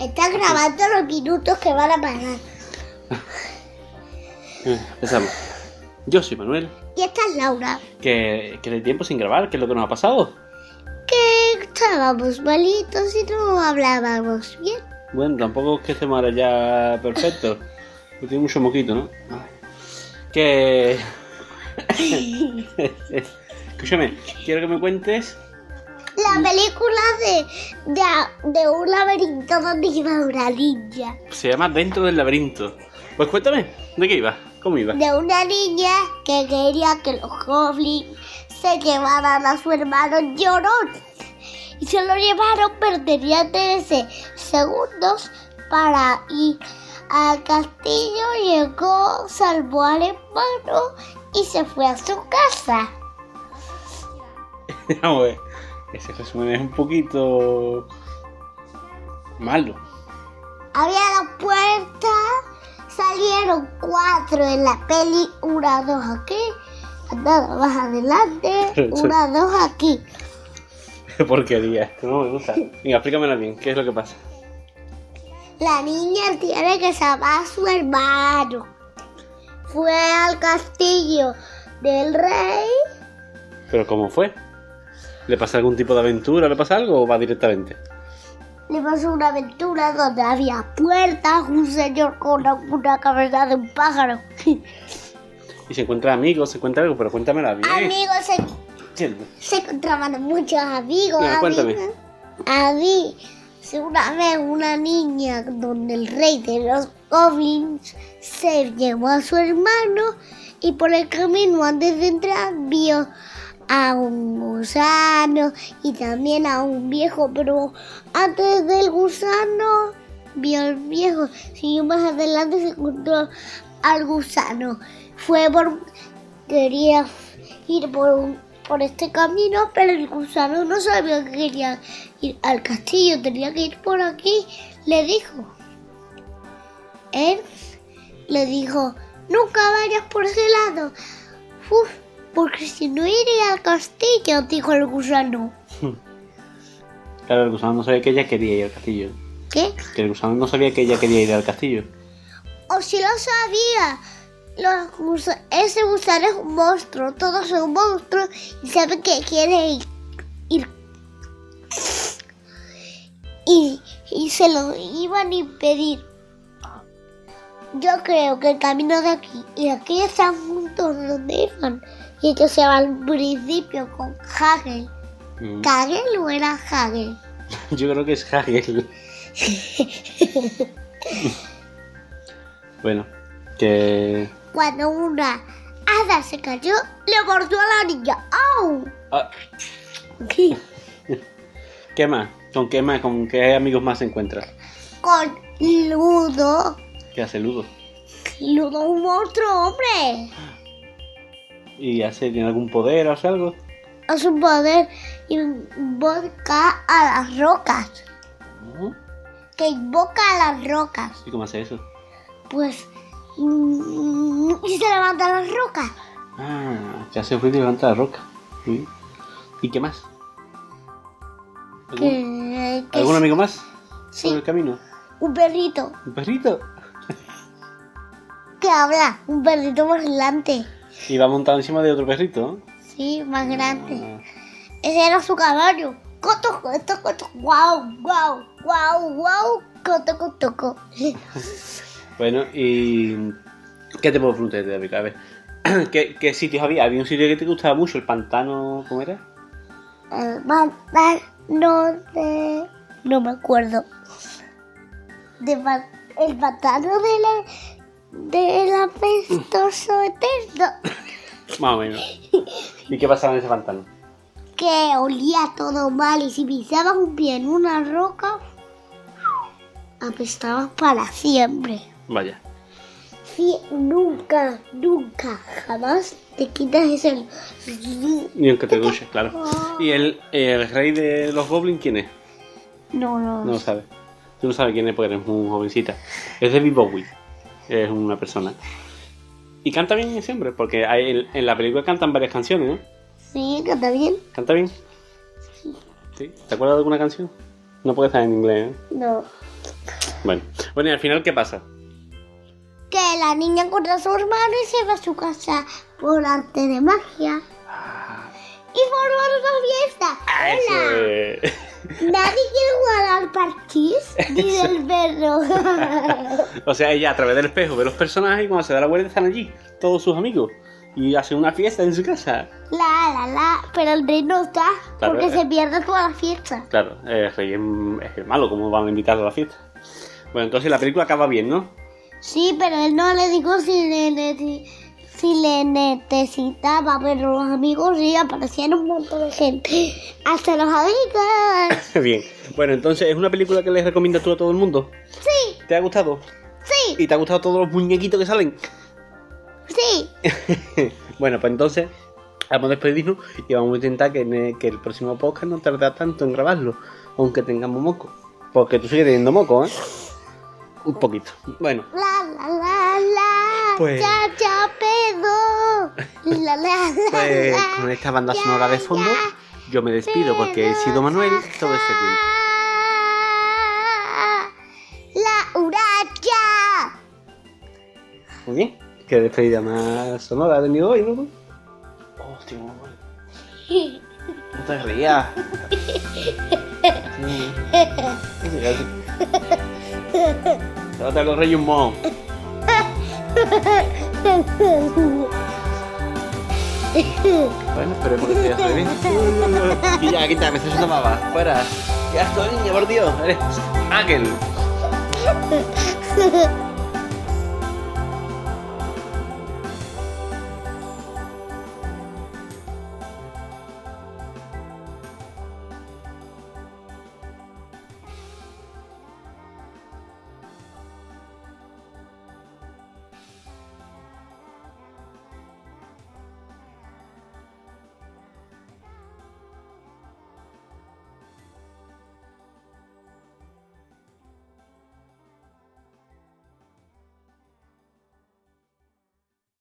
Está grabando los minutos que van a pasar. Eh, Empezamos. Yo soy Manuel. Y esta es Laura. Que, que de tiempo sin grabar, ¿qué es lo que nos ha pasado? Que estábamos malitos y no hablábamos bien. Bueno, tampoco es que estemos ahora ya perfectos. Tiene mucho moquito, ¿no? Que. Escúchame, quiero que me cuentes. La película de, de, de un laberinto donde iba una niña. Se llama Dentro del laberinto. Pues cuéntame, ¿de qué iba? ¿Cómo iba? De una niña que quería que los goblins se llevaran a su hermano llorón. Y se lo llevaron, pero tenía 13 segundos para ir al castillo. Llegó, salvó al hermano y se fue a su casa. Ese resumen es un poquito. malo. Había la puerta, salieron cuatro en la peli, una, dos aquí, nada más adelante, una, dos aquí. Qué porquería, esto no me gusta. Venga, explícamelo bien, ¿qué es lo que pasa? La niña tiene que salvar a su hermano. Fue al castillo del rey. ¿Pero cómo fue? ¿Le pasa algún tipo de aventura? ¿Le pasa algo o va directamente? Le pasó una aventura donde había puertas, un señor con una, cabeza de un pájaro. Y se encuentra amigos, se encuentra algo, pero cuéntamela bien. Amigos, se, se encontraban muchos amigos. Venga, cuéntame. A mí, una vez una niña donde el rey de los goblins se llevó a su hermano y por el camino antes de entrar vio a un gusano y también a un viejo, pero antes del gusano vio al viejo, siguió más adelante se encontró al gusano. Fue por quería ir por por este camino, pero el gusano no sabía que quería ir al castillo, tenía que ir por aquí, le dijo. Él le dijo, nunca vayas por ese lado. Uf, porque si no iría al castillo, dijo el gusano. Claro, el gusano no sabía que ella quería ir al castillo. ¿Qué? Que el gusano no sabía que ella quería ir al castillo. O si lo sabía. Los gusa- ese gusano es un monstruo, todos son monstruos y saben que quiere ir. ir. Y, y se lo iban a impedir. Yo creo que el camino de aquí y aquí están juntos donde iban. Y que se va al principio con Hagel. Mm. ¿Hagel o era Hagel? Yo creo que es Hagel. bueno, que. Cuando una hada se cayó, le mordió a la niña. ¡Au! Ah, ¿Qué más? ¿Con qué más? ¿Con qué amigos más se encuentra? con Ludo. ¿Qué hace Ludo? Ludo un monstruo, hombre. ¿Y hace, tiene algún poder o hace algo? Es un poder invoca a las rocas. ¿No? Que invoca a las rocas. ¿Y cómo hace eso? Pues... mm, Y se levanta las rocas. Ah, que hace ruido y levanta la roca. ¿Y qué más? ¿Algún, Que, que ¿algún es amigo más? Sí. ¿Por el camino? un perrito ¿Un perrito? que habla. Un perrito grande. Y va montado encima de otro perrito. Sí, más grande. Ah, Ese era su caballo. Coto, coto, coto. Guau, guau, guau, guau. Coto, coto, coto. Bueno, y. ¿Qué te puedo preguntar de África? A ver. ¿Qué, ¿Qué sitios había? Había un sitio que te gustaba mucho, el pantano. ¿Cómo era? El pantano de... No me acuerdo. De el pantano de la... Del apestoso eterno. Más o menos. ¿Y qué pasaba en ese pantano? Que olía todo mal y si pisabas un pie en una roca... Apestabas para siempre. Vaya. Sí, nunca, nunca, jamás te quitas ese... Ni aunque te duches, claro. ¿Y el, el rey de los goblins quién es? No, no, No lo sabes. Tú no sabes quién es porque eres muy jovencita. Es de Bowie. Es una persona. Y canta bien siempre, porque hay- en, la película cantan varias canciones, ¿no? Sí, canta bien. ¿Canta bien? Sí. ¿Te acuerdas de alguna canción? No puede estar en inglés, ¿eh? No. Bueno, bueno, y al final, ¿qué pasa? Que la niña encuentra a su hermano y se va a su casa por arte de magia. Y forman una fiesta. Ah, Hola. Nadie quiere jugar al parchís, dice el perro. O sea, ella a través del espejo ve los personajes y cuando se da la vuelta están allí, todos sus amigos. Y hacen una fiesta en su casa. la, la, la. Pero el rey no está Claro, porque eh. se pierde toda la fiesta. Claro, el rey es, malo, ¿cómo van a invitarlo a la fiesta? Bueno, entonces la película acaba bien, ¿no? Sí, pero él no le dijo si le, si le necesitaba, pero los amigos sí aparecían un montón de gente. Hasta los amigos. bien. Bueno, entonces es una película que les recomiendas tú a todo el mundo. Sí, ¿Te ha gustado? sí, ¿Y te ha gustado todos los muñequitos que salen? sí. bueno, pues entonces vamos a despedirnos y vamos a intentar que, el- que el próximo podcast no tarde tanto en grabarlo, aunque tengamos moco. Porque tú sigues teniendo moco, ¿eh? Un poquito. Bueno, La, la, la, la. Pues- Ya, ya, pues con esta banda sonora de fondo, yo me despido porque he sido Manuel todo este tiempo. La uracha. Muy bien. Qué despedida más sonora ha tenido hoy, ¿no? Hostia, Manuel. No te rías. Rey un. Bueno, esperemos que vaya bien. Y ya, quita, me estás haciendo baba. Fuera. Ya estoy, niña, por Dios. Eres Ángel.